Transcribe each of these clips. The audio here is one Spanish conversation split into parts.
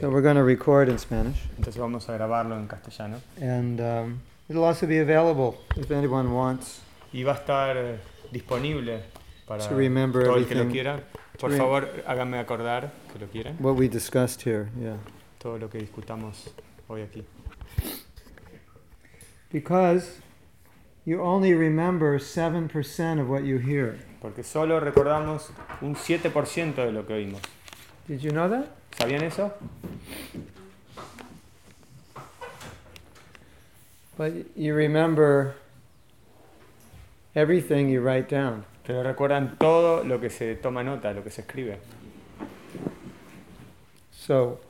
So we're going to record in Spanish, Entonces vamos a grabarlo en castellano. and um, it'll also be available if anyone wants. Y va a estar eh, disponible para To remember todo el que lo quiera. Por favor, háganme acordar que lo quieren. What we discussed here, yeah. Todo lo que discutamos hoy aquí. Because you only remember 7% of what you hear. Porque solo recordamos un 7% de lo que oímos. Did you know that? ¿Sabían eso? But you remember everything you write down. Pero recuerdan todo lo que se toma nota, lo que se escribe. So,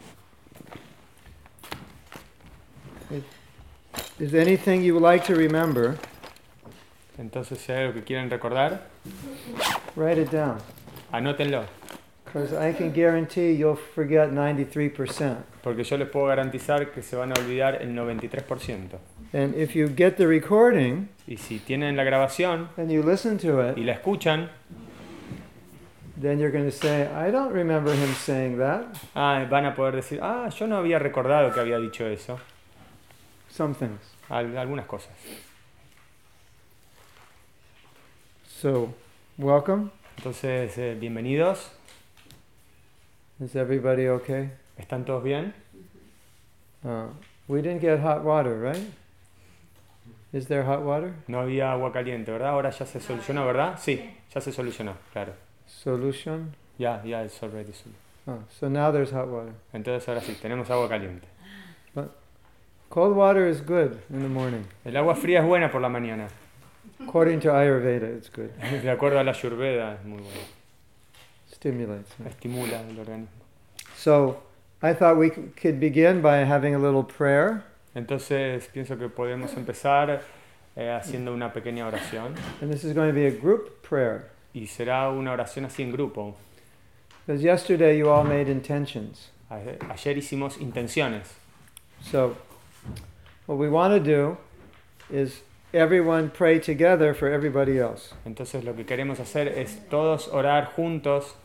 if- is there anything you would like to remember? Entonces, si hay algo que quieren recordar, Write it down. anótenlo. Because I can guarantee you'll forget 93%. Porque yo les puedo garantizar que se van a olvidar el 93%. And if you get the recording Y si tienen la grabación and you listen to y it, la escuchan, then you're going to say, I don't remember him saying that. ah, van a poder decir, ah, yo no había recordado que había dicho eso. Some things. Al- algunas cosas. So, welcome. Entonces, eh, bienvenidos. Is everybody okay? ¿Están todos bien? Uh, we didn't get hot water, right? Is there hot water? No había agua caliente, ¿verdad? Ahora ya se solucionó, ¿verdad? Sí, ya se solucionó, claro. Solution? Ya, ya, it's already solution. Oh, so now there's hot water. Entonces ahora sí, tenemos agua caliente. Cold water is good in the morning. El agua fría es buena por la mañana. According to Ayurveda, it's good. De acuerdo a la ayurveda, es muy buena. Stimulates. Estimula el organismo. So, I thought we could begin by having a little prayer. Entonces pienso que podemos empezar eh, haciendo una pequeña oración. And this is going to be a group prayer. Y será una oración así en grupo. Because yesterday you all made intentions. Ayer hicimos intenciones. So, what we want to do is everyone pray together for everybody else. Entonces lo que queremos hacer es todos orar juntos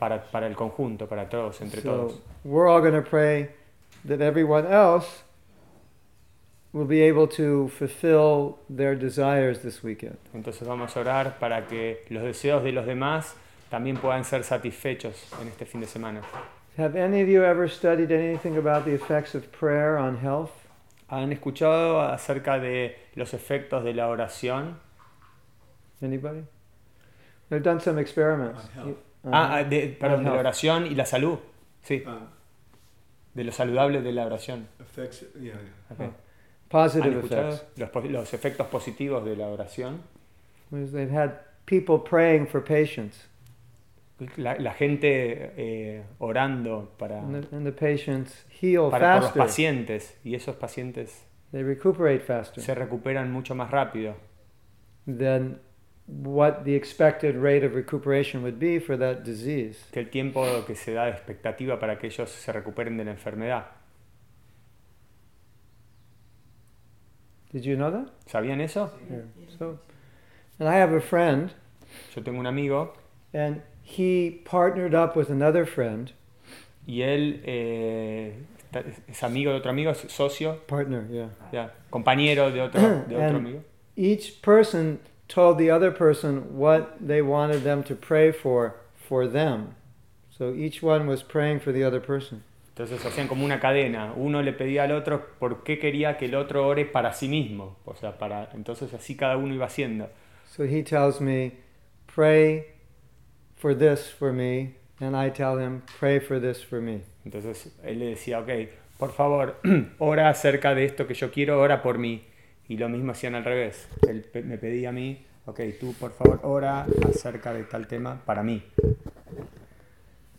para, para el conjunto, para todos, entre todos. We're all going to pray that everyone else will be able to fulfill their desires this weekend. Entonces vamos a orar para que los deseos de los demás también puedan ser satisfechos en este fin de semana. Have any of you ever studied anything about the effects of prayer on health? ¿Han escuchado acerca de los efectos de la oración? Anybody? They've done some experiments. On health. Ah, ah, de, perdón, de la health. oración y la salud. Sí, Uh, de lo saludable de la oración. affects, yeah, yeah. Ok. ¿Han Positive effects. los, los efectos positivos de la oración? Was they've had people praying for patients, La, la gente eh, orando para, and the, and the patients heal para por los faster. pacientes y esos pacientes They recuperate faster se recuperan mucho más rápido than what the expected rate of recuperation would be for that disease. que el tiempo que se da de expectativa para que ellos se recuperen de la enfermedad. Did you know that? ¿Sabían eso? Yeah. So, and I have a friend, Yo tengo un amigo and he partnered up with another friend. y él eh, es amigo de otro amigo, es socio, Partner, yeah. ya, compañero de otro, de otro And- amigo. Each person told the other person what they wanted them to pray for for them. So each one was praying for the other person. Entonces hacían como una cadena. Uno le pedía al otro por qué quería que el otro ore para sí mismo. O sea, para entonces así cada uno iba haciendo. So he tells me, pray for this for me, and I tell him, pray for this for me. Entonces él le decía, ok, por favor, ora acerca de esto que yo quiero, ora por mí. Y lo mismo hacían al revés. Él me pedía a mí, ok, tú por favor ora acerca de tal tema para mí.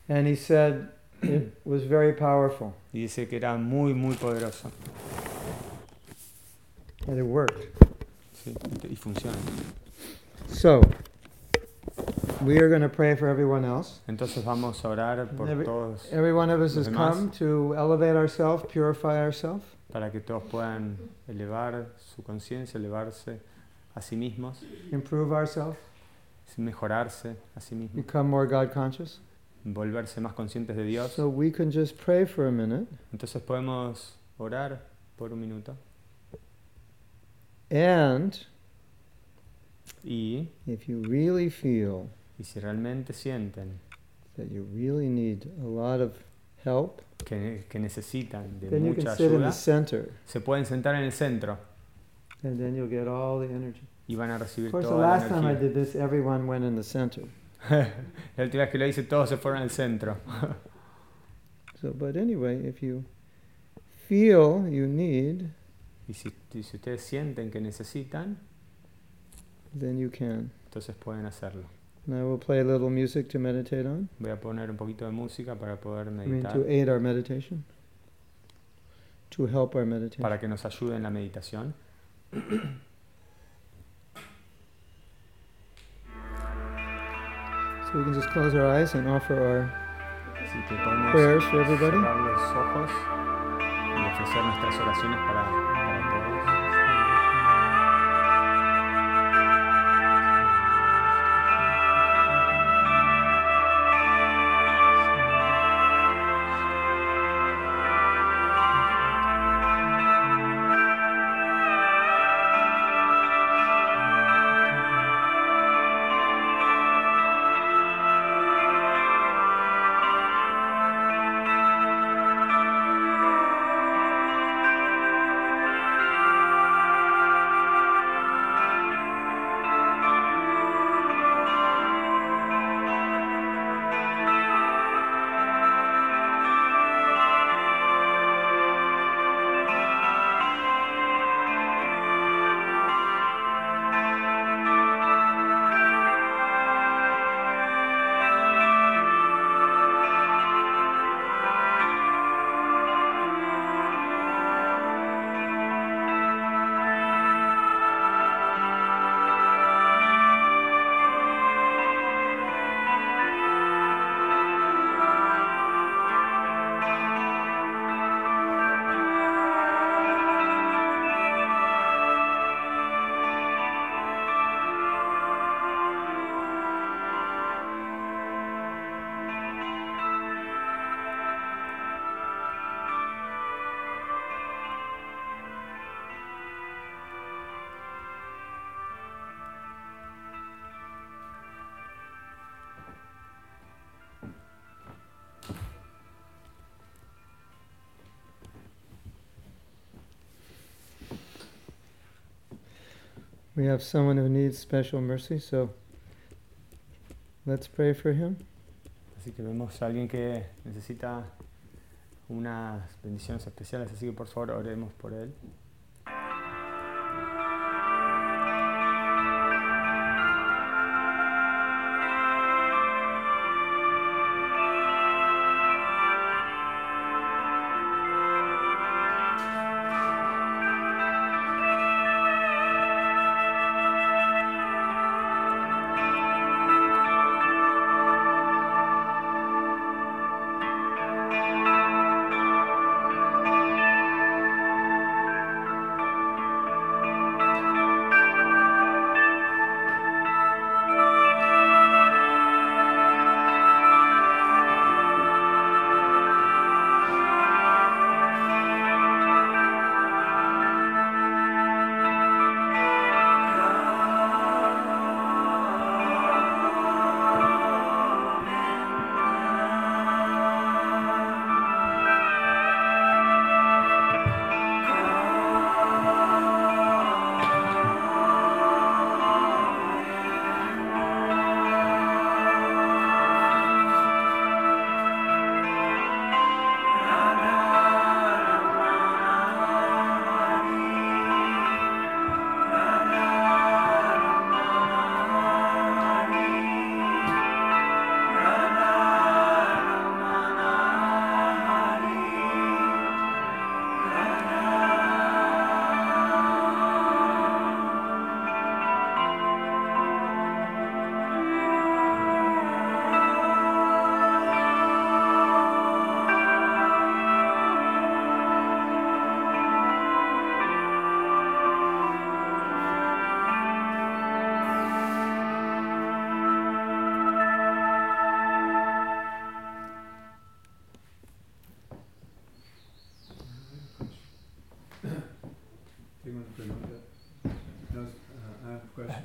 And he said it was very powerful, Y dice que era muy, muy poderoso. and it worked. Sí, y funciona. So, we are going to pray for everyone else. Entonces vamos a orar por Every- todos, Every one of us has demás. come to elevate ourselves, purify ourselves. para que todos puedan elevar su conciencia, elevarse a sí mismos, improve ourselves, mejorarse a sí mismos, become more God conscious. volverse más conscientes de Dios. So we can just pray for a minute Entonces podemos orar por un minuto. and Y, if you really feel y si realmente sienten that you really need a lot of help, que, que necesitan de then you mucha can sit in the ayuda, center se pueden sentar en el centro and then you'll get all the energy. y van a Of recibir course, the toda la last time I energía. did this, everyone went in the center. la última vez que lo hice todos se fueron al centro. So, but anyway, if you feel you need, Y si, y si ustedes sienten que necesitan, then you can. entonces pueden hacerlo. And I will play a little music to meditate on. Voy a poner un poquito de música para poder I mean, meditar, to aid our meditation, to help our meditation. para que nos ayude en la meditación. So we can just close our eyes and offer our Así que podemos prayers for everybody. We have someone who needs special mercy, so let's pray for him. A alguien que necesita unas bendiciones especiales, así que por favor oremos por él.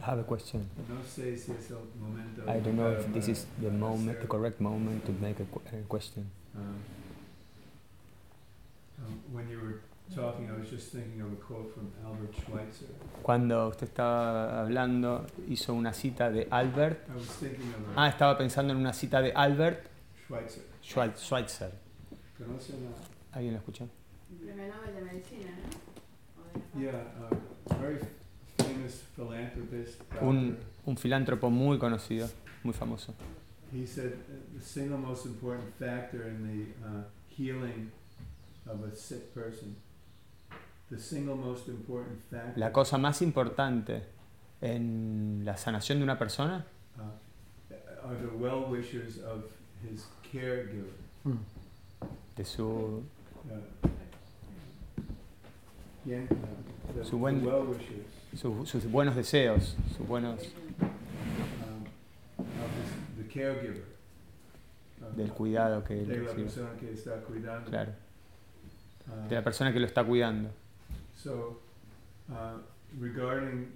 Have a question. I have a question. No sé si es el momento. I don't know if this is the moment, the hacer, correct moment to make a, qu- a question. um, um, when you were talking, I was just thinking of a quote from Albert Schweitzer. Cuando usted estaba hablando, hizo una cita de Albert. I was thinking of a Ah, estaba pensando en una cita de Albert Schweitzer. Schweit- Schweitzer. ¿Conocen a- ¿Alguien lo escuchó? Un, doctor. un filántropo muy conocido, muy famoso. He said the single most important factor in the uh, healing of a sick person, the single most important factor La cosa más importante en la sanación de una persona uh, are the well wishers of his caregiver. Hmm. de su Uh, yeah, the, Su buen- the well wishers su- sus buenos deseos, sus buenos del cuidado que él de la recibe. persona que está cuidando. Claro, Uh, de la persona que lo está cuidando. So, uh, regarding,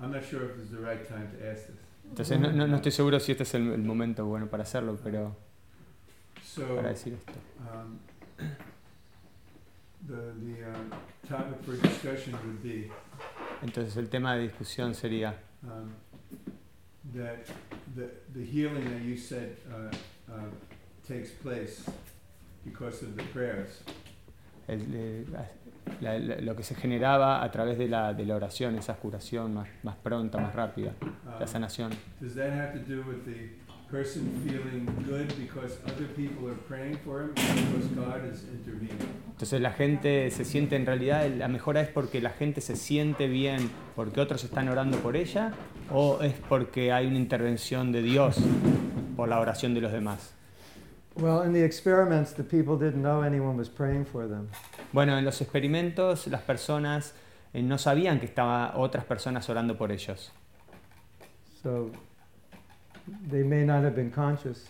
I'm not sure if this is the right time to ask this. Entonces no, no, no estoy seguro si este es el, el momento bueno para hacerlo, pero para decir esto. um, the, the uh, topic for discussion would be Entonces el tema de discusión sería um, that the, the healing that you said uh, uh, takes place because of the prayers. el- eh, la- la- lo que se generaba a través de la, de la oración, esa curación más, más pronta, más rápida, la Um, sanación. does that have to do with the person feeling good because other people are praying for him because God is intervening? Entonces la gente se siente, en realidad la mejora es porque la gente se siente bien porque otros están orando por ella o es porque hay una intervención de Dios por la oración de los demás. Well, in the experiments, the people didn't know anyone was praying for them. Bueno, en los experimentos las personas eh, no sabían que estaban otras personas orando por ellos. So they may not have been conscious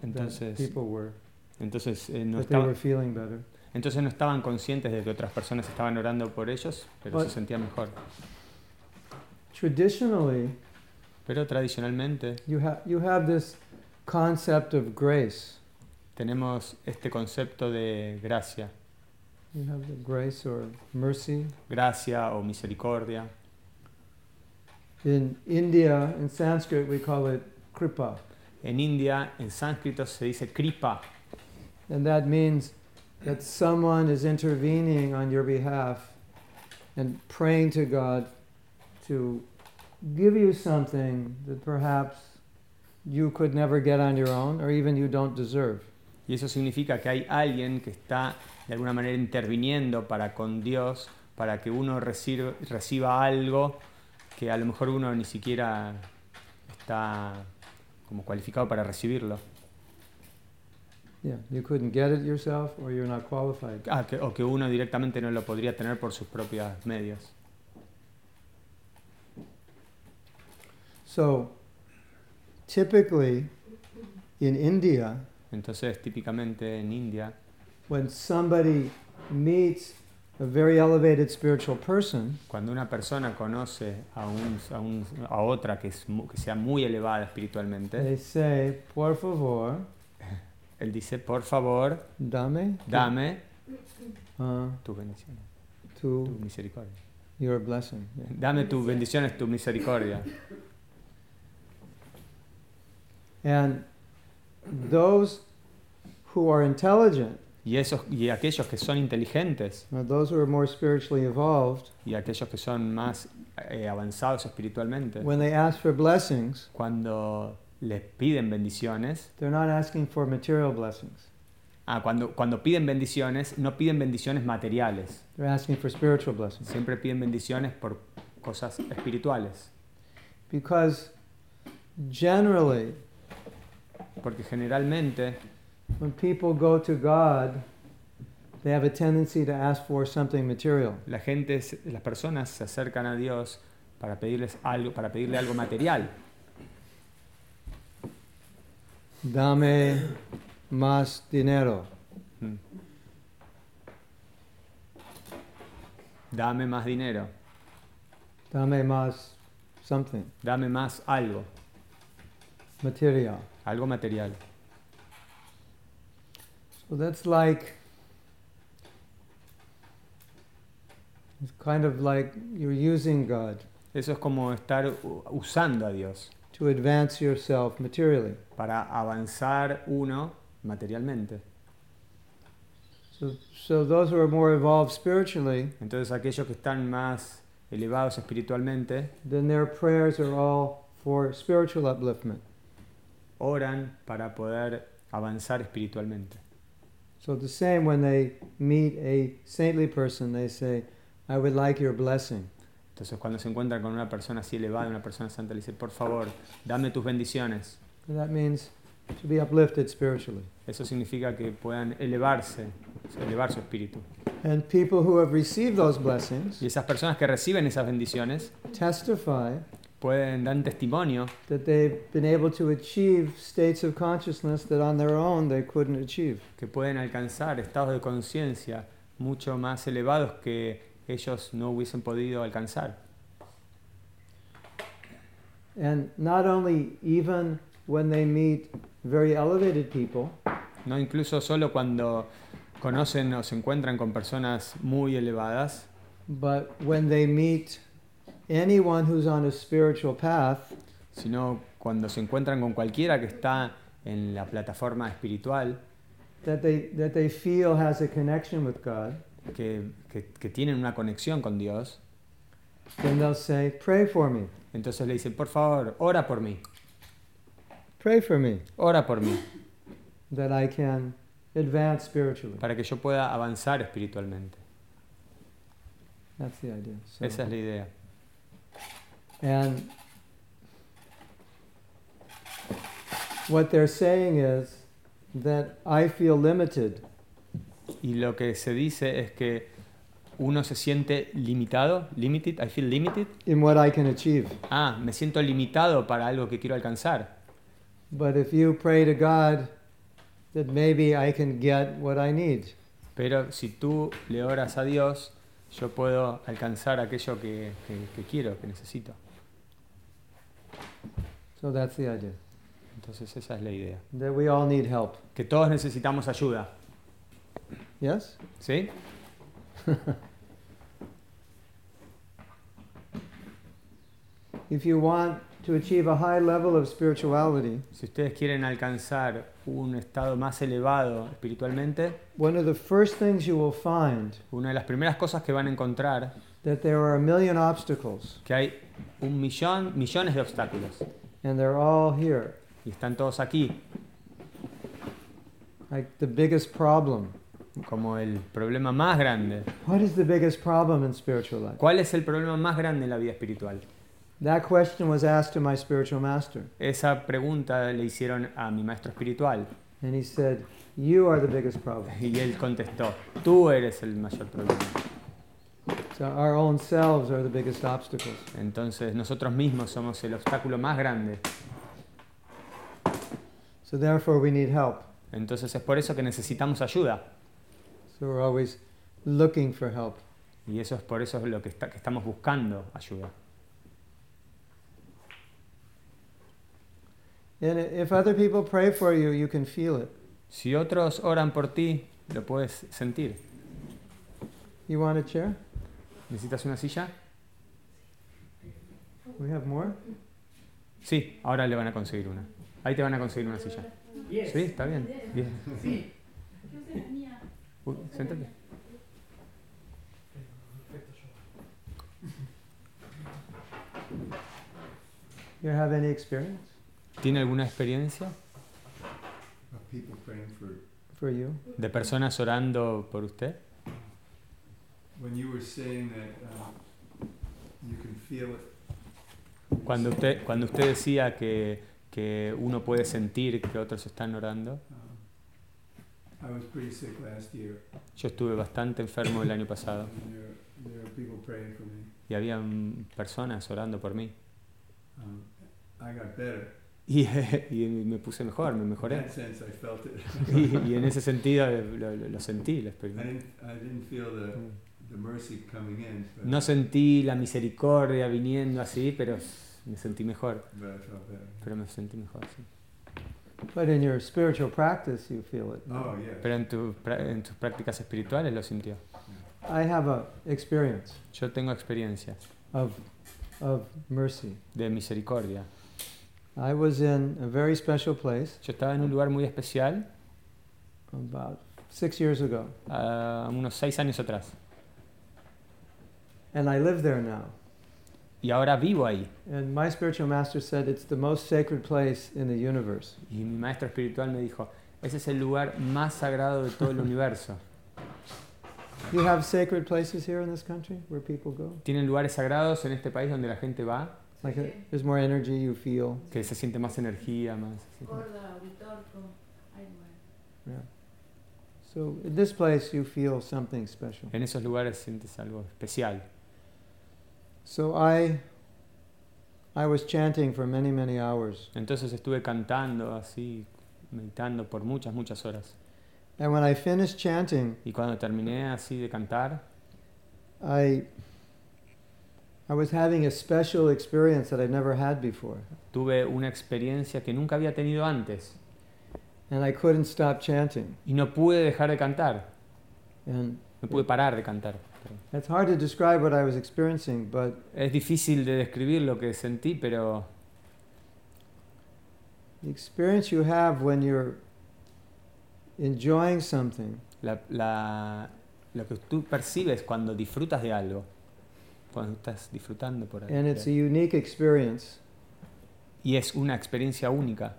that Entonces, people were, entonces, eh, no that they were feeling better. entonces no estaban conscientes de que otras personas estaban orando por ellos, pero se Bueno. sentían mejor. Traditionally, Pero tradicionalmente you, ha- you have this concept of grace. tenemos este concepto de gracia, You have the grace or mercy. gracia o misericordia. In India, in Sanskrit, we call it kripa. En India, en sánscrito se dice kripa, And that means that someone is intervening on your behalf and praying to God to give you something that perhaps you could never get on your own or even you don't deserve. y eso significa que hay alguien que está de alguna manera interviniendo para con Dios, para que uno reciba, reciba algo que a lo mejor uno ni siquiera está como cualificado para recibirlo. Yeah, you couldn't get it yourself or you're not qualified. Ah, que- o que uno directamente no lo podría tener por sus propios medios. So, typically in India, Entonces, típicamente en India, when somebody meets a very elevated spiritual person, cuando una persona conoce a, un, a, un- a otra que, es, que sea muy elevada espiritualmente, they say, Por favor, él dice, por favor, dame dame uh, tus bendiciones, tu to misericordia. your blessing. Yeah. Dame tu bendiciones, tu misericordia. And those who are intelligent, Y, esos, y aquellos que son inteligentes those who are more spiritually evolved, y aquellos que son más eh, avanzados espiritualmente, when they ask for blessings, cuando les piden bendiciones, they're not asking for material blessings. ah, cuando, cuando piden bendiciones, no piden bendiciones materiales, They're asking for spiritual blessings. siempre piden bendiciones por cosas espirituales. Because generally, Porque generalmente when people go to God, they have a tendency to ask for something material. la gente, las personas se acercan a Dios para pedirles algo, para pedirle algo material. Dame más dinero. Mm. dame más dinero, dame más something, dame más algo, material. algo material. So that's like, it's kind of like you're using God Eso es como estar usando a Dios to advance yourself materially. para avanzar uno materialmente. So, so those who are more evolved spiritually, Entonces aquellos que están más elevados espiritualmente then their prayers are all for spiritual upliftment. oran para poder avanzar espiritualmente. So the same when they meet a saintly person, they say, I would like your blessing. Entonces cuando se encuentran con una persona así elevada, una persona santa, le dice, por favor, dame tus bendiciones. And that means to be uplifted spiritually. Eso significa que puedan elevarse, elevar su espíritu. And people who have received those blessings Y esas personas que reciben esas bendiciones testify pueden dar testimonio that they've been able to achieve states of consciousness that on their own they couldn't achieve. que pueden alcanzar estados de conciencia mucho más elevados que ellos no hubiesen podido alcanzar. And not only even when they meet very elevated people, No incluso solo cuando conocen o se encuentran con personas muy elevadas, but when they meet anyone who's on a spiritual path, sino cuando se encuentran con cualquiera que está en la plataforma espiritual, that they, that they feel has a connection with God, que, que- que tienen una conexión con Dios, then they'll say, Pray for me, entonces le dicen, por favor, ora por mí, pray for me, ora por mí, that I can advance spiritually. para que yo pueda avanzar espiritualmente. That's the idea. So- Esa es la idea. And what they're saying is that I feel limited Y lo que se dice es que uno se siente limitado, limited, I feel limited. in what I can achieve. Ah, me siento limitado para algo que quiero alcanzar. But if you pray to God, that maybe I can get what I need. Pero si tú le oras a Dios, yo puedo alcanzar aquello que, que- que quiero, que necesito. So that's the idea. Entonces esa es la idea. That we all need help. Que todos necesitamos ayuda. Yes? ¿Sí? If you want to achieve a high level of spirituality, Si ustedes quieren alcanzar un estado más elevado espiritualmente, one of the first things you will find una de las primeras cosas que van a encontrar that there are a million obstacles que hay un millón, millones de obstáculos and they're all here. y están todos aquí, Like the biggest problem. como el problema más grande. What is the biggest problem in spiritual life? ¿Cuál es el problema más grande en la vida espiritual? That question was asked to my spiritual master. Esa pregunta le hicieron a mi maestro espiritual And he said, You are the biggest problem. y él contestó, tú eres el mayor problema. So our own selves are the biggest obstacles. Entonces nosotros mismos somos el obstáculo más grande. So therefore we need help. Entonces es por eso que necesitamos ayuda. So we're always looking for help. Y eso es por eso es lo que, está- que estamos buscando ayuda. And if other people pray for you, you can feel it. Si otros oran por ti, lo puedes sentir. You want a chair? ¿Necesitas una silla? We have more? Sí, ahora le van a conseguir una. Ahí te van a conseguir una silla. Sí, está bien. bien. Uy, siéntate. You have any experience ¿Tiene alguna experiencia Of people praying for, for you? de personas orando por usted? when you were saying that uh, you can feel it. Cuando usted, cuando usted decía que, que uno puede sentir que otros están orando, I was pretty sick last year, yo estuve bastante enfermo el año pasado y había personas orando por mí. Um, I got better. Y, y me puse mejor, me mejoré. Y, y en ese sentido lo, lo- lo sentí, lo experimenté. No sentí la misericordia viniendo así, pero me sentí mejor. but I felt better. Pero me sentí mejor, sí. But in your spiritual practice, you feel it. Oh, yeah. Pero en, tu en tus prácticas espirituales lo sintió. I have a experience Yo tengo experiencias of of mercy. de misericordia. I was in a very special place Yo estaba en un lugar muy especial about six years ago, ah, unos seis años atrás. And I live there now. Y ahora vivo ahí. And my spiritual master said it's the most sacred place in the universe. Y mi maestro espiritual me dijo, ese es el lugar más sagrado de todo el universo. You have sacred places here in this country where people go. Tienen lugares sagrados en este país donde la gente va, Like uh, there's more energy you feel. que se siente más energía, más... Gorda. Yeah. So in this place you feel something special. En esos lugares sientes algo especial. So I I was chanting for many many hours. Entonces estuve cantando así, meditando por muchas, muchas horas. And when I finished chanting, Y cuando terminé así de cantar, I I was having a special experience that I'd never had before. tuve una experiencia que nunca había tenido antes. And I couldn't stop chanting. Y no pude dejar de cantar, And no pude parar de cantar. It's hard to describe what I was experiencing, but Es difícil de describir lo que sentí, pero the experience you have when you're enjoying something la, la- lo que tú percibes cuando disfrutas de algo, cuando estás disfrutando por algo. and it's a unique experience Y es una experiencia única.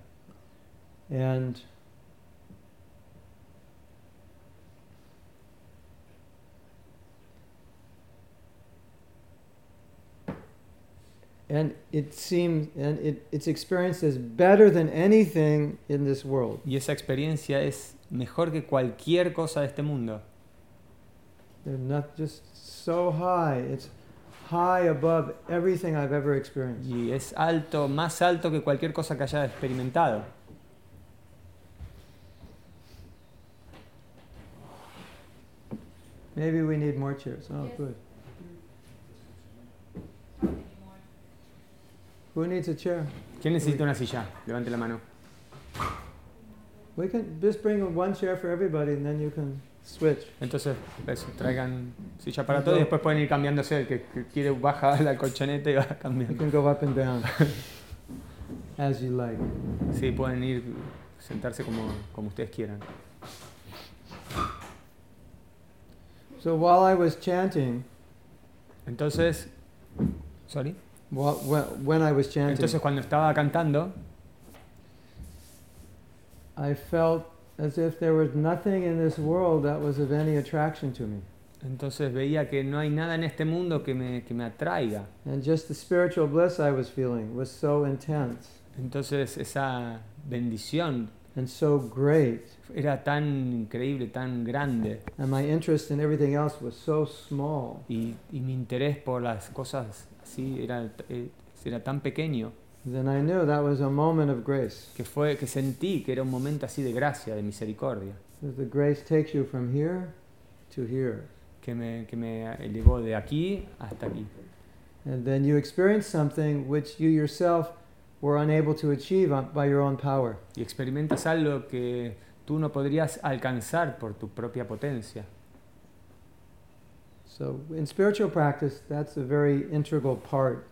and and it seems and it, it's experienced as better than anything in this world Y esa experiencia es mejor que cualquier cosa de este mundo. they're not just so high it's high above everything i've ever experienced Y es alto, más alto que cualquier cosa que haya experimentado. maybe we need more chairs oh Yes. good How many more? Who needs a chair ¿Quién necesita una silla? Levante la mano. we can just bring one chair for everybody and then you can switch Entonces, eso, traigan silla para todos y después pueden ir cambiándose. El que, que quiere baja la colchoneta y va You cambiando. can go up and down as you like. Sí, pueden ir sentarse como, como ustedes quieran. So while I was chanting, Entonces, sorry. While, when, when I was chanting, Entonces cuando estaba cantando, I felt as if there was nothing in this world that was of any attraction to me. entonces veía que no hay nada en este mundo que me, que me atraiga. And just the spiritual bliss I was feeling was so intense Entonces esa bendición and so great. era tan increíble, tan grande. And my interest in everything else was so small Y, y mi interés por las cosas así era, eh, era tan pequeño then I knew that was a moment of grace. que, fue, que sentí que era un momento así de gracia, de misericordia, the grace takes you from here to here. que me, que me elevó de aquí hasta aquí. And then you experience something which you yourself were unable to achieve by your own power. Y experimentas algo que tú no podrías alcanzar por tu propia potencia. So, in spiritual practice, that's a very integral part.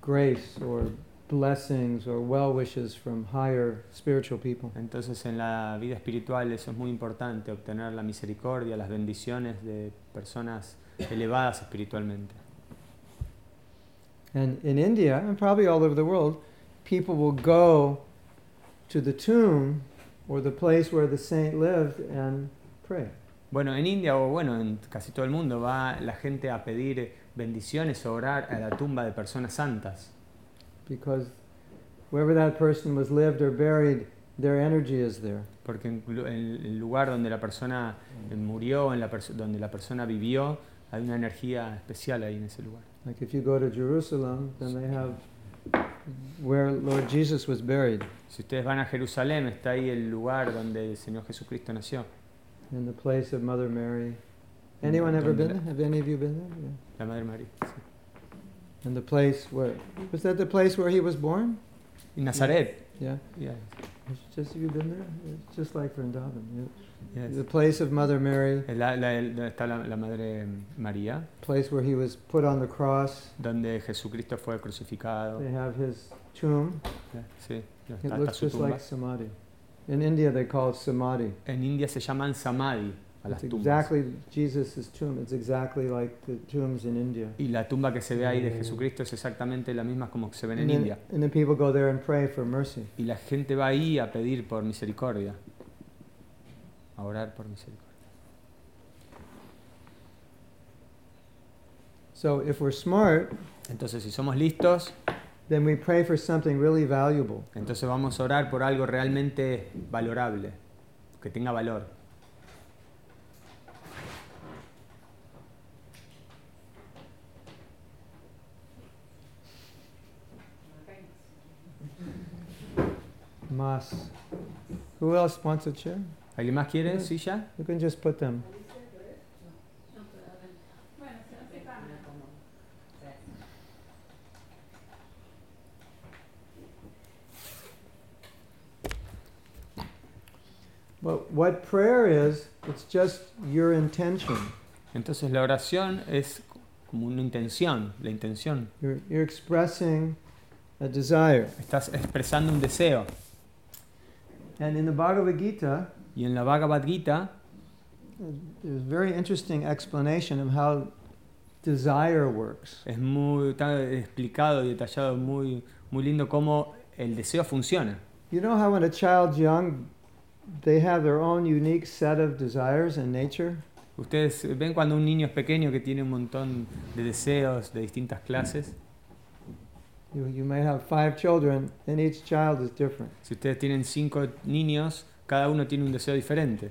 Grace or blessings or well wishes from higher spiritual people. Entonces en la vida espiritual eso es muy importante, obtener la misericordia, las bendiciones de personas elevadas espiritualmente. And in India, and probably all over the world, people will go to the tomb or the place where the saint lived and pray. Bueno, en India o bueno, en casi todo el mundo va la gente a pedir bendiciones o orar a la tumba de personas santas, Because wherever that person was lived or buried, their energy is there. porque en el lugar donde la persona murió, en la perso- donde la persona vivió, hay una energía especial ahí en ese lugar. Like if you go to Jerusalem, then they have where Lord Jesus was buried, Si ustedes van a Jerusalén, está ahí el lugar donde el Señor Jesucristo nació, in the place of Mother Mary mm, Anyone ever been there? Have any of you been there? Yeah. María. sí. And the place where was that the place where he was born? Y Nazaret. Yeah. Yeah, It's just have you been there? It's just like Vrindavan. Yeah. yes. The place of Mother Mary, eh, Es la- la- está la, la Madre María, place where he was put on the cross. donde Jesucristo fue crucificado. They have his tomb. Yeah. Sí, It looks just like samadhi. In India, they call it samadhi. En India se llaman samadhi a las It's tumbas. exactly Jesus' tomb. It's exactly like the tombs in India. Y la tumba que se ve ahí de Jesucristo es exactamente la misma como se ven en And then, India. and then people go there and pray for mercy. Y la gente va ahí a pedir por misericordia, a orar por misericordia. So if we're smart, Entonces, si somos listos, then we pray for something really valuable. entonces vamos a orar por algo realmente valorable, que tenga valor. Mas. Who else wants a chair? ¿Alguien más quiere silla? You can just put them. But what prayer is, it's just your intention. Entonces la oración es como una intención, la intención. You're, you're expressing a desire. Estás expresando un deseo. And in the Bhagavad Gita, Y en la Bhagavad Gita there's a very interesting explanation of how desire works. es muy está explicado y detallado, muy, muy lindo cómo el deseo funciona. You know how when a child's young, they have their own unique set of desires in nature? Ustedes eh, ven cuando un niño es pequeño que tiene un montón de deseos de distintas clases. You, you may have five children, and each child is different. Si ustedes tienen cinco niños, cada uno tiene un deseo diferente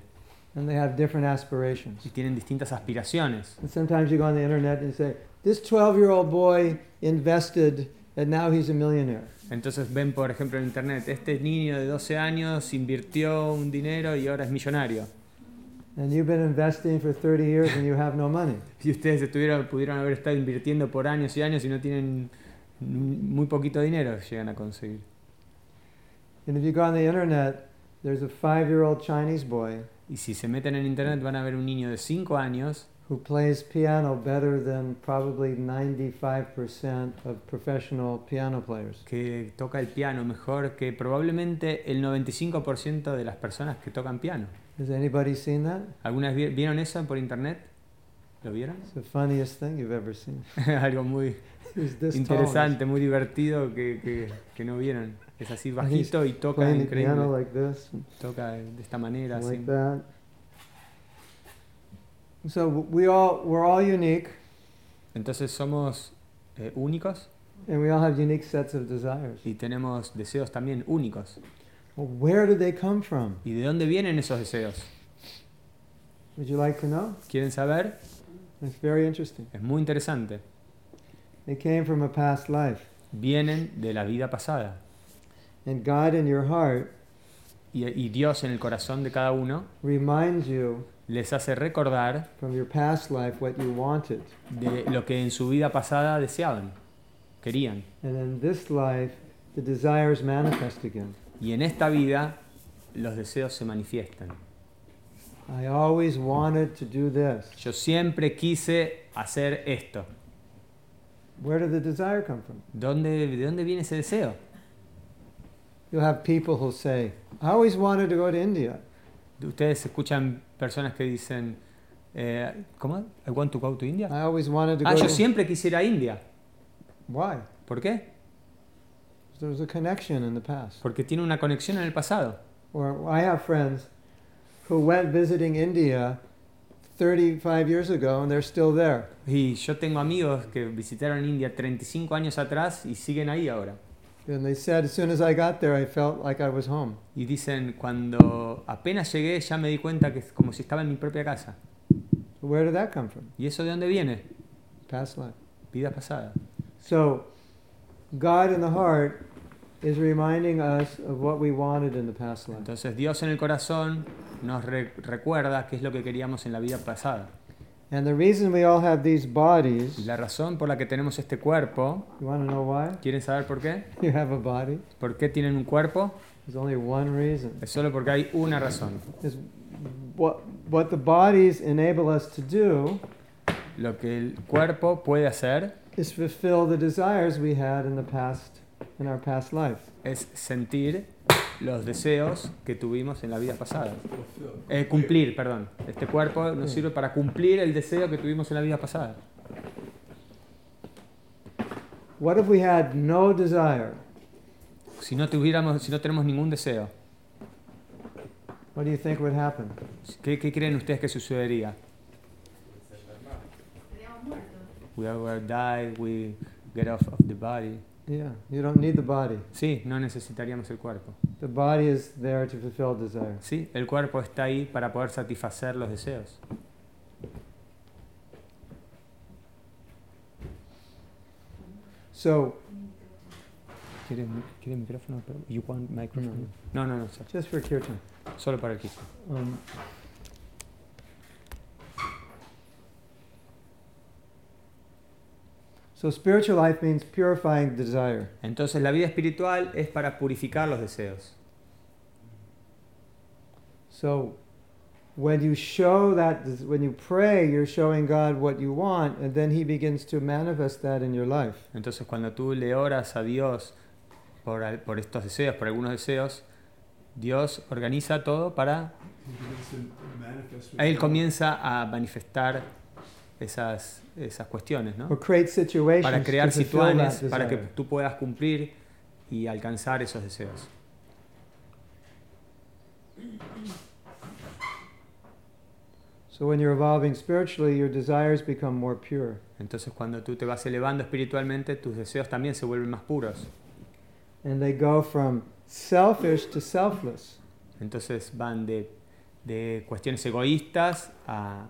And they have different aspirations. y tienen distintas aspiraciones. And sometimes you go on the internet and say, This 12 year old boy invested, and now he's a millionaire. Entonces ven, por ejemplo, en internet, este niño de 12 años invirtió un dinero y ahora es millonario. And you've been investing for 30 years and you have no money. Y ustedes estuvieron, pudieron haber estado invirtiendo por años y años y no tienen muy poquito dinero llegan a conseguir. And if you go on the internet, there's a five year old Chinese boy Y si se meten en internet van a ver un niño de 5 años who plays piano better than probably 95% of professional piano players. que toca el piano mejor que probablemente el 95% de las personas que tocan piano. Has anybody seen that? ¿Alguna vez vi- vieron eso por internet? ¿Lo vieron? It's the funniest thing you've ever seen. Algo muy interesante, muy divertido que, que, que no vieron. Es así bajito y toca increíble. like this, and Toca de esta manera, así. that. So we all we're all unique, Entonces somos eh, únicos and we all have unique sets of desires. y tenemos deseos también únicos. Well, where did they come from? ¿Y de dónde vienen esos deseos? Would you like to know? ¿Quieren saber? It's very interesting. Es muy interesante. They came from a past life, Vienen de la vida pasada. and God in your heart Y, y Dios en el corazón de cada uno reminds you les hace recordar from your past life what you wanted, de lo que en su vida pasada deseaban, querían. and in this life, the desires manifest again. Y en esta vida los deseos se manifiestan. I always wanted to do this. Yo siempre quise hacer esto. Where did the desire come from? ¿Dónde, ¿De dónde viene ese deseo? You'll have people who'll say, I always wanted to go to India. Ustedes escuchan personas que dicen, eh, ¿cómo? I want to go to India. I always wanted to Ah, go yo to siempre quisiera a India. Why? ¿Por qué? There was a connection in the past. Porque tiene una conexión en el pasado. Or I have friends who went visiting India 35 years ago and they're still there. Y yo tengo amigos que visitaron India 35 años atrás y siguen ahí ahora. And they said, as soon as I got there, I felt like I was home. Y dicen, cuando apenas llegué ya me di cuenta que es como si estaba en mi propia casa. Where did that come from? ¿Y eso de dónde viene? Past life. Vida pasada. So, God in the heart is reminding us of what we wanted in the past life. Entonces Dios en el corazón nos re- recuerda qué es lo que queríamos en la vida pasada. And the reason we all have these Y bodies, la razón por la que tenemos este cuerpo, you want to know why? ¿quieren saber por qué? You have a body. ¿Por qué tienen un cuerpo? There's only one reason. Es solo porque hay una razón. What what the bodies enable us to do Lo que el cuerpo puede hacer is fulfill the desires we had in the past in our past life. es sentir los deseos que tuvimos en la vida pasada. Eh, cumplir, perdón. Este cuerpo nos sirve para cumplir el deseo que tuvimos en la vida pasada. What if we had no desire? Si no tuviéramos, si no tenemos ningún deseo, What do you think would happen? ¿qué, qué creen ustedes que sucedería? Seríamos muertos. We will die, we get off of the body. Yeah, you don't need the body. Sí, no necesitaríamos el cuerpo. The body is there to fulfill desire. Sí, el cuerpo está ahí para poder satisfacer los deseos. So, ¿Quieres, ¿quieres micrófono? You want microphone? No, no, no, sir. just for kirtan. solo para el kirtan. Um, so spiritual life means purifying desire. Entonces la vida espiritual es para purificar los deseos. So when you show that, when you pray, you're showing God what you want, and then He begins to manifest that in your life. Entonces cuando tú le oras a Dios por, por estos deseos, por algunos deseos, Dios organiza todo para... Él comienza a manifestar esas, esas cuestiones, ¿no? Para crear situaciones para que tú puedas cumplir y alcanzar esos deseos. So when you're evolving spiritually, your desires become more pure. Entonces cuando tú te vas elevando espiritualmente, tus deseos también se vuelven más puros. And they go from selfish to selfless. Entonces van de, de cuestiones egoístas a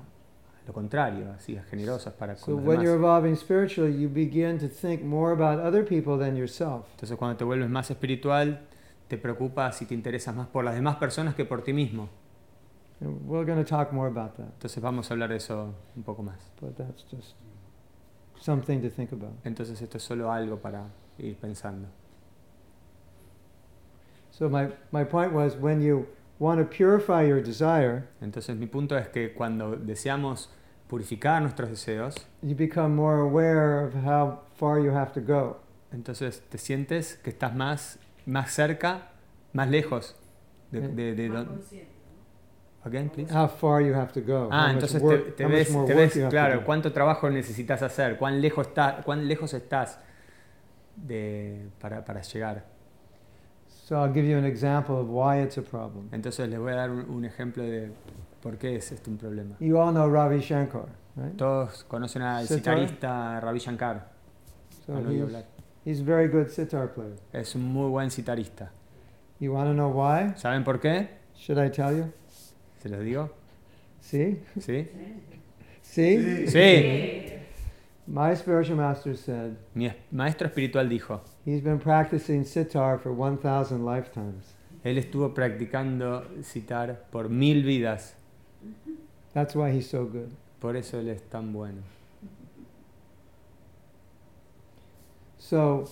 lo contrario, así, generosas para So con los when you're evolving spiritually, you begin to think more about other people than yourself. Entonces cuando te vuelves más espiritual, te preocupas y te interesas más por las demás personas que por ti mismo. And we're going to talk more about that, Entonces vamos a hablar de eso un poco más. but that's just something to think about. Entonces esto es solo algo para ir pensando. So my, my point was when you want to purify your desire, Entonces mi punto es que cuando deseamos purificar nuestros deseos, you become more aware of how far you have to go. entonces te sientes que estás más, más cerca, más lejos de, Mm. de, de ¿no? Again, please. How far you have to go. Ah, how entonces te, work- te much ves, te ves, claro, cuánto trabajo necesitas hacer, cuán lejos, está, cuán lejos estás de, para, para llegar. So I'll give you an example of why it's a problem. Entonces les voy a dar un, un ejemplo de por qué es esto un problema. You all know Ravi Shankar, right? Todos conocen al Sitar. citarista Ravi Shankar. So han oído he's, hablar. he's a very good sitar player. Es un muy buen citarista. You want to know why? ¿Saben por qué? Should I tell you? ¿Se los digo? See? ¿Sí? See? Sí. My spiritual master said Mi es- maestro espiritual dijo, he's been practicing sitar for 1,000 lifetimes. él estuvo practicando citar por mil vidas, That's why he's so good. por eso él es tan bueno. So,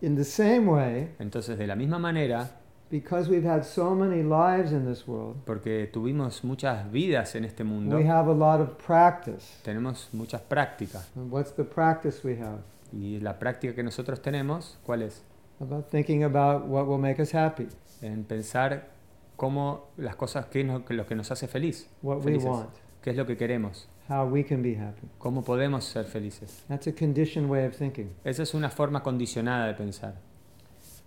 in the same way, Entonces, de la misma manera, because we've had so many lives in this world, porque tuvimos muchas vidas en este mundo, we have a lot of practice. tenemos muchas prácticas. And what's the practice we have? Y la práctica que nosotros tenemos, ¿cuál es? About thinking about what will make us happy, En pensar cómo las cosas, qué es lo que- nos hace feliz, what we want, qué es lo que queremos, how we can be happy. cómo podemos ser felices. That's a conditioned way of thinking Esa es una forma condicionada de pensar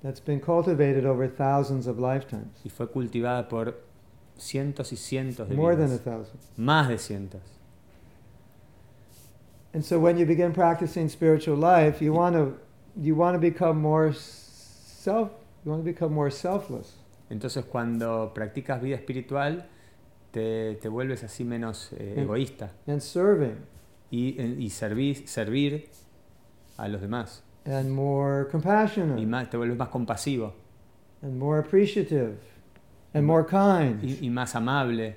that's been cultivated over thousands of lifetimes, y fue cultivada por cientos y cientos de more than a vidas, thousand. más de cientos. And so when you begin practicing spiritual life, you want to you want to become more self you want to become more selfless. Entonces cuando practicas vida espiritual, te, te vuelves así menos eh, Mm. egoísta and serving y, y servir, servir a los demás. and more compassionate Y más, te vuelves más compasivo and more appreciative and more kind. y, y más amable,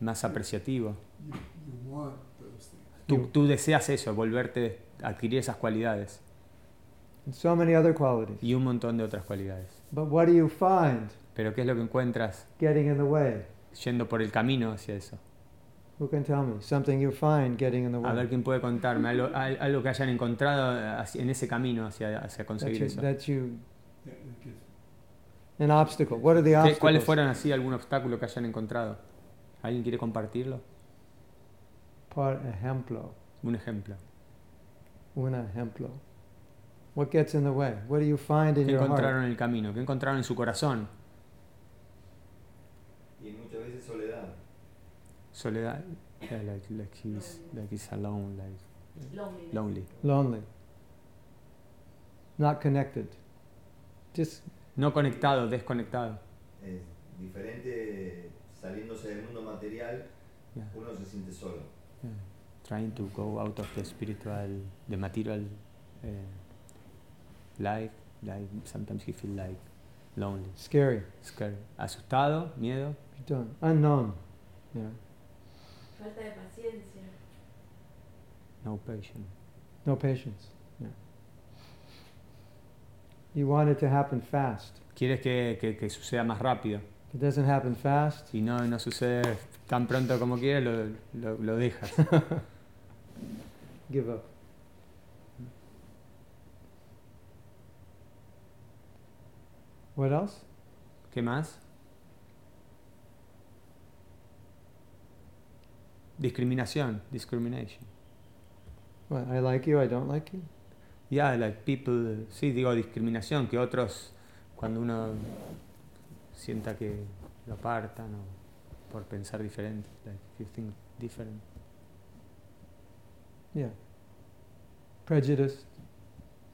más apreciativo. You, you want those things. Tú, tú deseas eso, volverte, adquirir esas cualidades and so many other qualities. y un montón de otras cualidades. But what do you find Pero ¿qué es lo que encuentras getting in the way? yendo por el camino hacia eso? Who can tell me? Something you find getting in the A ver way. quién puede contarme algo, al- algo que hayan encontrado en ese camino hacia, hacia That conseguir you, eso. that you, That, that gets, an obstacle. What are the ¿Qué- obstacles? ¿Cuáles fueron así algún obstáculo que hayan encontrado? ¿Alguien quiere compartirlo? Por ejemplo. Un ejemplo. Un ejemplo. What gets in the way? What do you find in ¿Qué your encontraron heart? en el camino? ¿Qué encontraron en su corazón? Y muchas veces soledad. Soledad. Yeah, like, like he's, like he's alone, like Loneliness. lonely. Lonely. Not connected. Just No conectado, desconectado. Es diferente saliéndose del mundo material, Yeah, uno se siente solo. yeah. Trying to go out of the spiritual, the material uh, life. Like sometimes he feel like lonely, scary. scared, asustado, miedo. You don't. Unknown. Yeah. Falta de paciencia. No patience. No patience. Yeah. You want it to happen fast. Quieres que, que, que suceda más rápido. If it doesn't happen fast, Si no, no sucede tan pronto como quieres, lo, lo, lo dejas. give up. What else? ¿Qué más? Discriminación, discrimination. What, I like you, I don't like you? Yeah, like people, sí, digo discriminación, que otros, cuando uno sienta que lo apartan o por pensar diferente, like you think different. Yeah. Prejudice.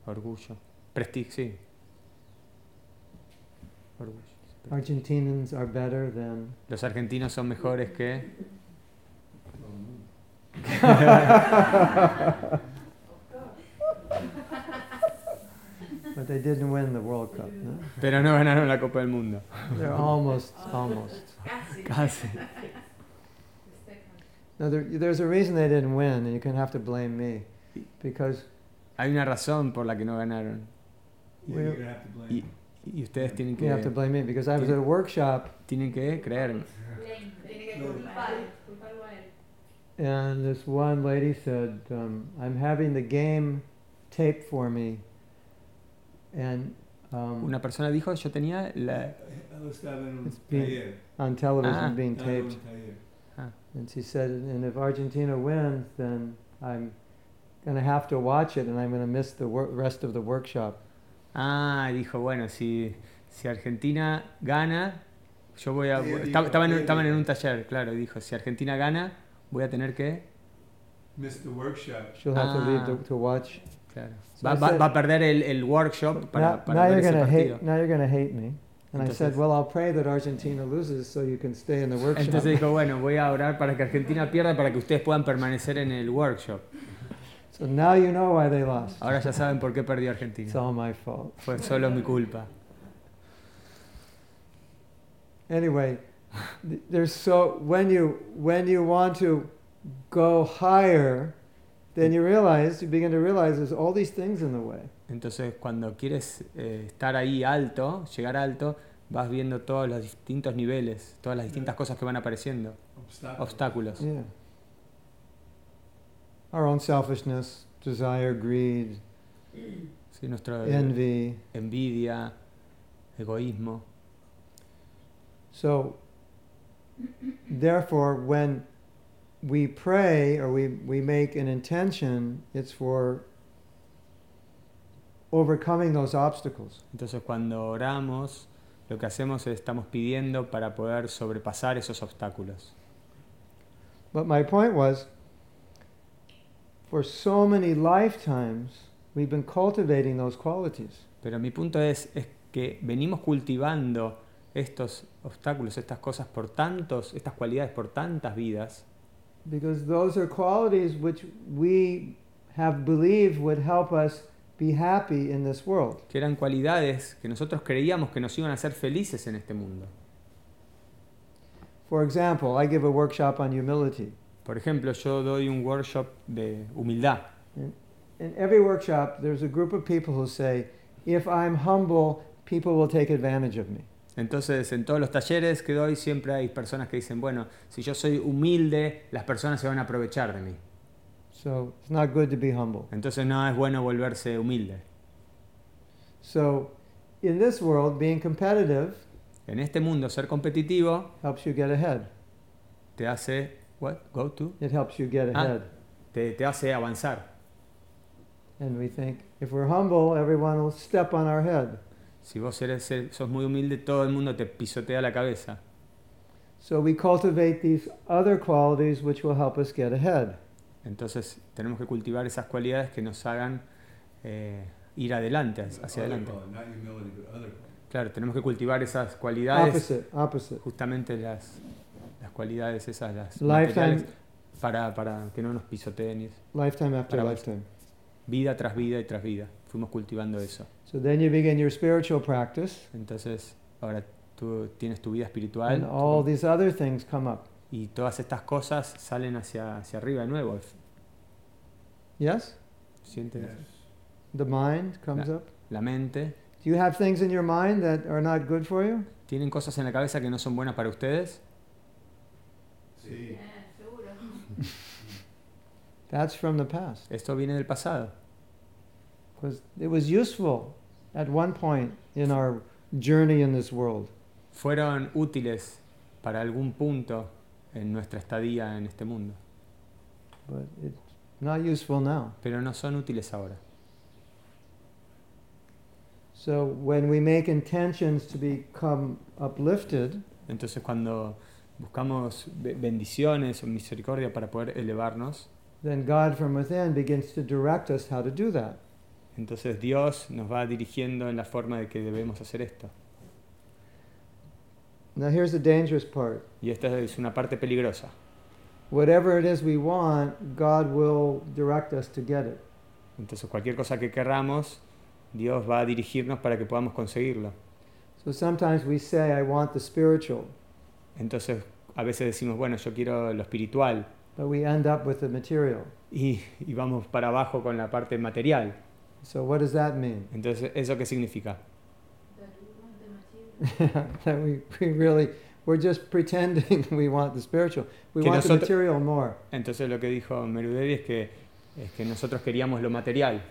Orgullo. Prestigio, sí. Orgullo. Argentinians are better than. Los argentinos son mejores que... But they didn't win the World Cup. No? Pero no ganaron la Copa del Mundo. They're almost, almost. Casi. Casi. Now, there, there's a reason they didn't win, and you can have to blame me. Because Hay una razón por la que no ganaron. yeah, Well- you're gonna have to blame. Y, y ustedes tienen you have to que, blame me, because I was at a workshop, tienen que creer. Blame. Tiene que culpar. Culparlo a él. and this one lady said, um, I'm having the game taped for me. And um, Una persona dijo, yo tenía la... Estaba en un It's being taller. on television Ah. being estaba en taped. un taller. And she said, and if Argentina wins, then I'm going to have to watch it and I'm going to miss the wor- rest of the workshop. Ah, dijo, bueno, si, si Argentina gana, yo voy a... Ella dijo, Estaban, estaban en- ella estaban en dijo. un taller, claro, dijo, si Argentina gana, voy a tener que... Missed the workshop. She'll have to leave Ah. to, to watch. Claro. So Va, va- said- va a perder el, el workshop para, now, para now ver you're ese going to partido. hate. Now you're going to hate me. And I said, Entonces- well, I'll pray that Argentina loses so you can stay in the workshop. Entonces dijo, bueno, voy a orar para que Argentina pierda para que ustedes puedan permanecer en el workshop. so now you know why they lost. Ahora ya saben por qué perdió It's Argentina. all my fault. Fue solo mi culpa. Anyway, there's so when you when you want to go higher, then you realize you begin to realize there's all these things in the way. Entonces, cuando quieres eh, estar ahí alto, llegar alto, vas viendo todos los distintos niveles, todas las distintas cosas que van apareciendo, obstáculos. Yeah. Our own selfishness, desire, greed, Sí, nuestra envy. envidia, egoísmo. So, therefore, when we pray or we, we make an intention, it's for overcoming those obstacles. Entonces, cuando oramos, lo que hacemos es estamos pidiendo para poder sobrepasar esos obstáculos. But my point was, for so many lifetimes, we've been cultivating those qualities. Pero mi punto es, es que venimos cultivando estos obstáculos, estas cosas por tantos, estas cualidades por tantas vidas, Because those are qualities which we have believed would help us be happy in this world. que eran cualidades que nosotros creíamos que nos iban a hacer felices en este mundo. For example, I give a workshop on humility. Por ejemplo, yo doy un workshop de humildad. In every workshop, there's a group of people who say, if I'm humble, people will take advantage of me. Entonces, en todos los talleres que doy siempre hay personas que dicen, bueno, si yo soy humilde, las personas se van a aprovechar de mí. So it's not good to be humble. Entonces no es bueno volverse humilde. So in this world, being competitive En este mundo ser competitivo helps you get ahead. te hace what? Go to? It helps you get Ah. ahead. Te, te hace avanzar. And we think if we're humble, everyone will step on our head. Si vos eres, sos muy humilde, todo el mundo te pisotea la cabeza. So we cultivate these other qualities which will help us get ahead. Entonces tenemos que cultivar esas cualidades que nos hagan eh, ir adelante, hacia adelante. Claro, tenemos que cultivar esas cualidades, Opposite, opposite. justamente las, las cualidades esas, las Lifetime, materiales, para, para que no nos pisoteen. lifetime after lifetime. Vida tras vida y tras vida. Fuimos cultivando eso. So then you begin your spiritual practice, Entonces, ahora tú tienes tu vida espiritual and all these other things come up. y todas estas cosas salen hacia, hacia arriba de nuevo. Yes? ¿Sientes? Yes. The mind comes Yeah. up. La mente. Do you have things in your mind that are not good for you? ¿Tienen cosas en la cabeza que no son buenas para ustedes? Sí. Eh, seguro. That's from the past. Esto viene del pasado. Because it was useful at one point in our journey in this world. Fueron útiles para algún punto en nuestra estadía en este mundo, But it's not useful now. pero no son útiles ahora. So when we make intentions to become uplifted, Entonces cuando buscamos bendiciones o misericordia para poder elevarnos, then God from within begins to direct us how to do that. Entonces Dios nos va dirigiendo en la forma de que debemos hacer esto. Now here's the dangerous part. Y esta es una parte peligrosa. Whatever it is we want, God will direct us to get it. Entonces cualquier cosa que querramos, Dios va a dirigirnos para que podamos conseguirlo. So sometimes we say, I want the spiritual, Entonces a veces decimos, bueno, yo quiero lo espiritual but we end up with the material. y, y vamos para abajo con la parte material. So what does that mean? Entonces, ¿eso qué significa? That we want the material. that we, really, we're just pretending we want the spiritual. We Que want the nosotros- material more. Entonces lo que dijo Merudevi es que, es que nosotros queríamos lo material.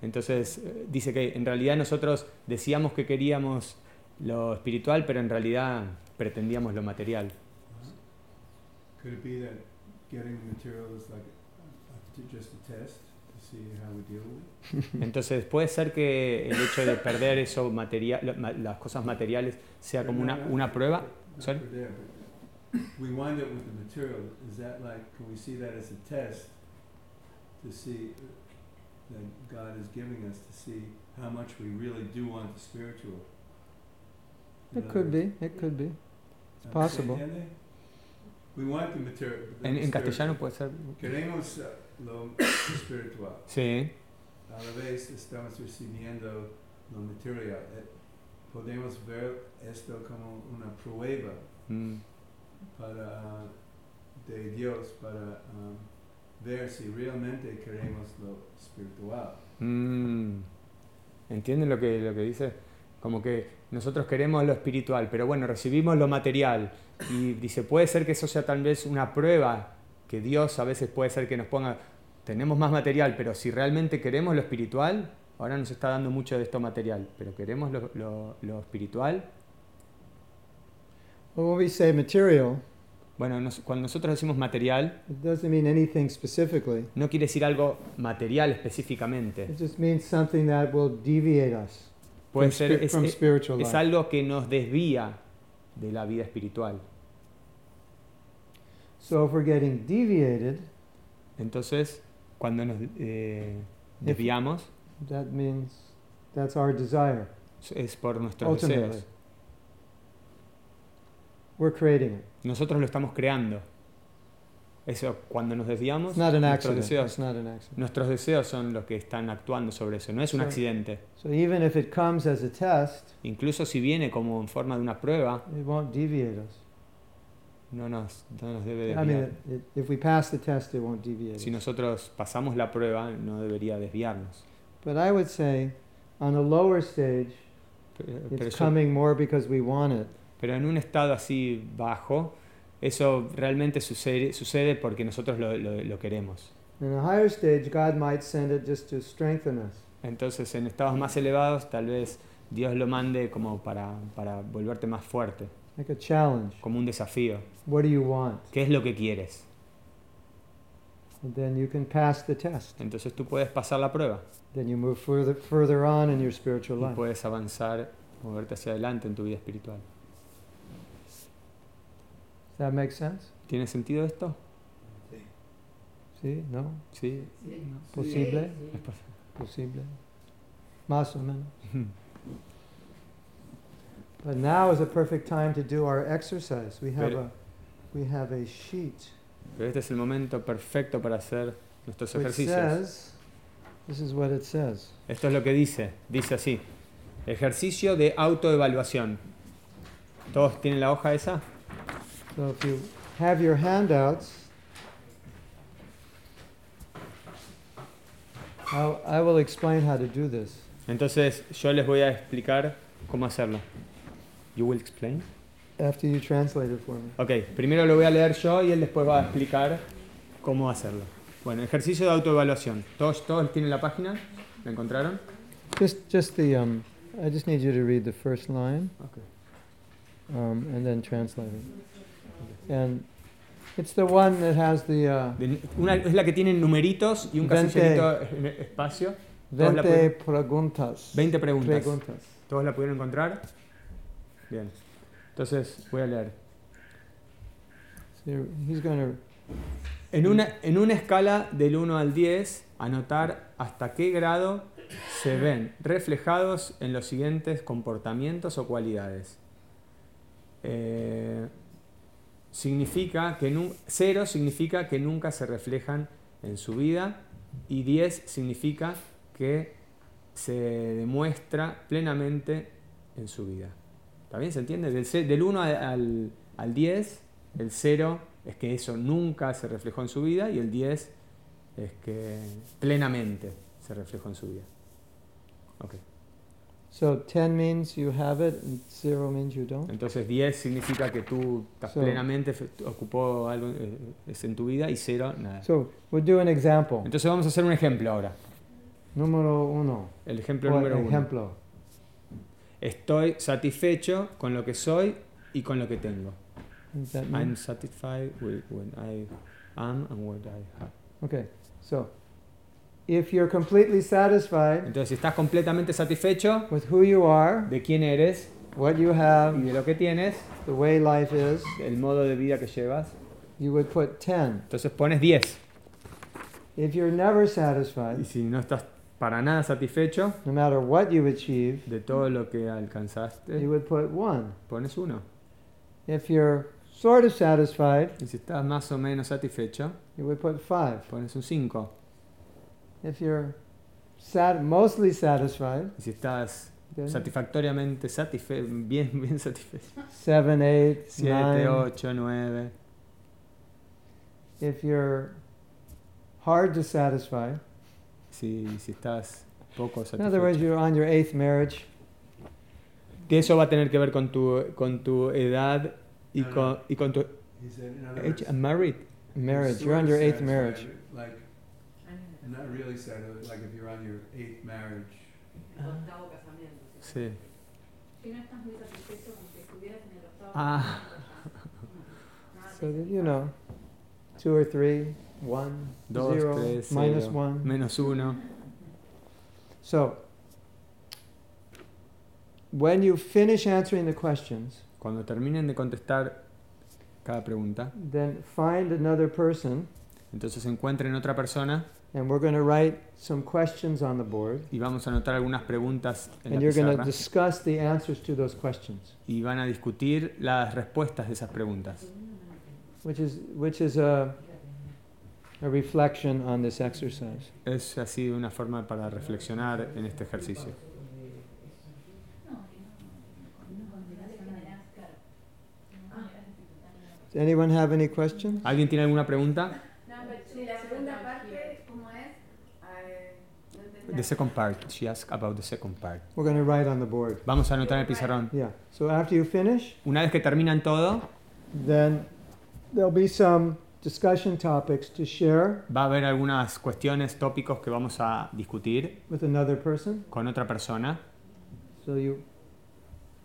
Entonces eh, dice que en realidad nosotros decíamos que queríamos lo espiritual, pero en realidad pretendíamos lo material. Could it be that getting the material is like a, a, just a test Entonces puede ser que el hecho de perder eso material, las cosas materiales sea como una, una prueba. Sorry? for there, but we wind up with the material. Is that like, can we see that as a test to see that God is giving us to see how much we really do want the spiritual? In It could words, be, it could be. ¿se possible. We want the material. the En, castellano puede ser. Queremos uh, lo espiritual. Sí. A la vez estamos recibiendo lo material. Eh, Podemos ver esto como una prueba Mm. para, de Dios para um, ver si realmente queremos lo espiritual. Mm. ¿Entienden lo que, lo que dice? Como que nosotros queremos lo espiritual, pero bueno, recibimos lo material. Y dice, puede ser que eso sea tal vez una prueba, que Dios a veces puede ser que nos ponga, tenemos más material, pero si realmente queremos lo espiritual, ahora nos está dando mucho de esto material, pero queremos lo, lo- lo espiritual. Well, when we say material, Bueno, nos- cuando nosotros decimos material, it doesn't mean anything specifically. no quiere decir algo material específicamente. It just means something that will deviate us Puede from, ser, es- from es- spiritual es life. algo que nos desvía de la vida espiritual. So if we're getting deviated, Entonces, cuando nos eh, desviamos, that means that's our desire. es por nuestros Ultimately, deseos. we're creating it. Nosotros lo estamos creando. Eso, cuando nos desviamos, nuestros deseos, nuestros deseos son los que están actuando sobre eso. No es un Sí. accidente. So even if it comes as a test, Incluso si viene como en forma de una prueba, it won't deviate us. No nos, no nos debe I desviar. mean, it, it, if we pass the test, it won't deviate. Si nosotros pasamos la prueba, no debería desviarnos. But I would say, on a lower stage, Pero, pero it's yo- coming more because we want it. pero en un estado así bajo, eso realmente sucede, sucede porque nosotros lo, lo- lo queremos. In a higher stage, God might send it just to strengthen us. Entonces, en estados más elevados, tal vez Dios lo mande como para, para volverte más fuerte, like a challenge. como un desafío. What do you want? ¿Qué es lo que quieres? And then you can pass the test. Entonces tú puedes pasar la prueba Then you move further further on in your spiritual y life. puedes avanzar, moverte hacia adelante en tu vida espiritual. Does that make sense? ¿Tiene sentido esto? Sí. Sí, no, Sí. posible, Es pos- posible, más o menos. But now is a perfect time to do our exercise. We have Pero- a we have a sheet Pero este es el momento perfecto para hacer nuestros ejercicios. says, this is what it says. Esto es lo que dice. Dice así. Ejercicio de autoevaluación. ¿Todos tienen la hoja esa? So if you have your handouts, I will explain how to do this. Entonces yo les voy a explicar cómo hacerlo. You will explain? After you translate it for me. Ok, primero lo voy a leer yo y él después va a explicar cómo hacerlo. Bueno, ejercicio de autoevaluación. ¿Todos, todos tienen la página? ¿La encontraron? Just, just the, um, I just need you to read the first line, Ok. um, and then translate it. And it's the one that has the, uh, De- una, es la que tiene numeritos y un Veinte. casillerito en espacio. Todos la 20 preguntas. 20 preguntas. Preguntas. ¿Todos la pudieron encontrar? Bien. Entonces voy a leer. En una, en una escala del 1 al 10, anotar hasta qué grado se ven reflejados en los siguientes comportamientos o cualidades. Eh, significa que 0 significa que nunca se reflejan en su vida y 10 significa que se demuestra plenamente en su vida. ¿Está bien? ¿Se entiende? Del, del 1 al, al 10, el 0 es que eso nunca se reflejó en su vida y el 10 es que plenamente se reflejó en su vida. Ok. so 10 means you have it, and 0 means you don't. Entonces 10 significa que tú estás So- plenamente ocupó algo eh, es en tu vida y 0 nada. So we'll do an example. Entonces vamos a hacer un ejemplo ahora. Número uno. El ejemplo Por número 1. ejemplo. Estoy satisfecho con lo que soy y con lo que tengo. I'm satisfied with what I am and what I have. Okay, so if you're completely satisfied Entonces, si estás completamente satisfecho with who you are, de quién eres what you y have, de lo que tienes, the way life is, el modo de vida que llevas, you would put 10. entonces pones 10. If you're never Y satisfied, si no estás para nada satisfecho no matter what you achieve, de todo lo que you alcanzaste, would put 1. pones 1. If you're sort of satisfied, Y si estás más o menos satisfecho, you would put 5. pones un 5. If you're sat- mostly satisfied, Y si estás then satisfactoriamente satisfecho, bien, bien satisfecho, 7, 8, 7, 9. 8, 9. If you're hard to satisfy, Si, si estás poco in other words, satisfecho. you're on your eighth marriage, Que eso va a tener que ver con tu, con tu edad y No, no. con, y con tu He said, in other age words, and married. marriage, you're on your eighth satisfied, marriage. Like, not really satisfied, like if you're on your eighth marriage. Casamiento. Sí. No satisfecho Ah. So you know, two or three, one, 2, zero, 3, minus one. menos 1. So, when you finish answering the questions, Cuando terminen de contestar cada pregunta, then find another person, entonces encuentren otra persona and we're going to write some questions on the board, y vamos a anotar algunas preguntas en la and you're going to discuss the answers to those questions, y van a discutir las respuestas de esas preguntas. which is which is a a reflection on this exercise. Es así una forma para reflexionar en este ejercicio. Does anyone have any questions? ¿Alguien tiene alguna pregunta? The second part. She asked about the second part. We're going to write on the board. Vamos a anotar en el pizarrón. Yeah. So after you finish, Una vez que terminan todo, then there'll be some discussion topics to share va a haber algunas cuestiones, tópicos que vamos a discutir with another person. con otra persona. So you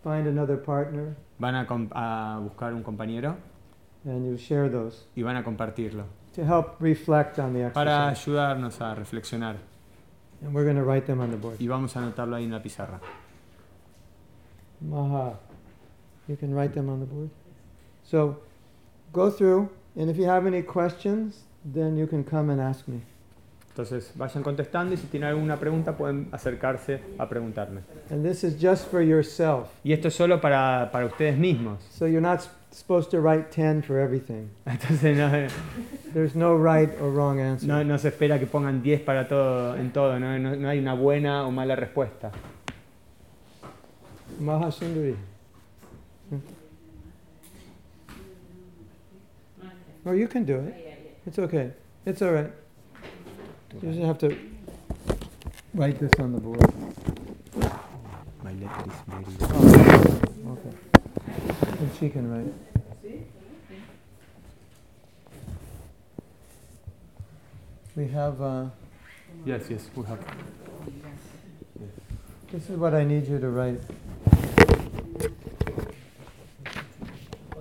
find another partner Van a, com- a buscar un compañero and you share those y van a compartirlo to help reflect on the para exercise. ayudarnos a reflexionar. And we're going to write them on the board. Y vamos a anotarlo ahí en la pizarra. Maha. You can write them on the board. So go through, and if you have any questions, then you can come and ask me. Entonces vayan contestando y si tienen alguna pregunta pueden acercarse a preguntarme. And this is just for yourself. Y esto es solo para, para ustedes mismos. So you're not supposed to write 10 for everything. Entonces no, There's no right or wrong answer. no, no se espera que pongan 10 para todo, en todo, no, no, no hay una buena o mala respuesta. Maha Sundari. Oh, you can do it. It's okay. It's all right. You just have to write this on the board. My letter is very Oh, okay. And she can write. We have, uh, Yes, yes, we have. this is what I need you to write.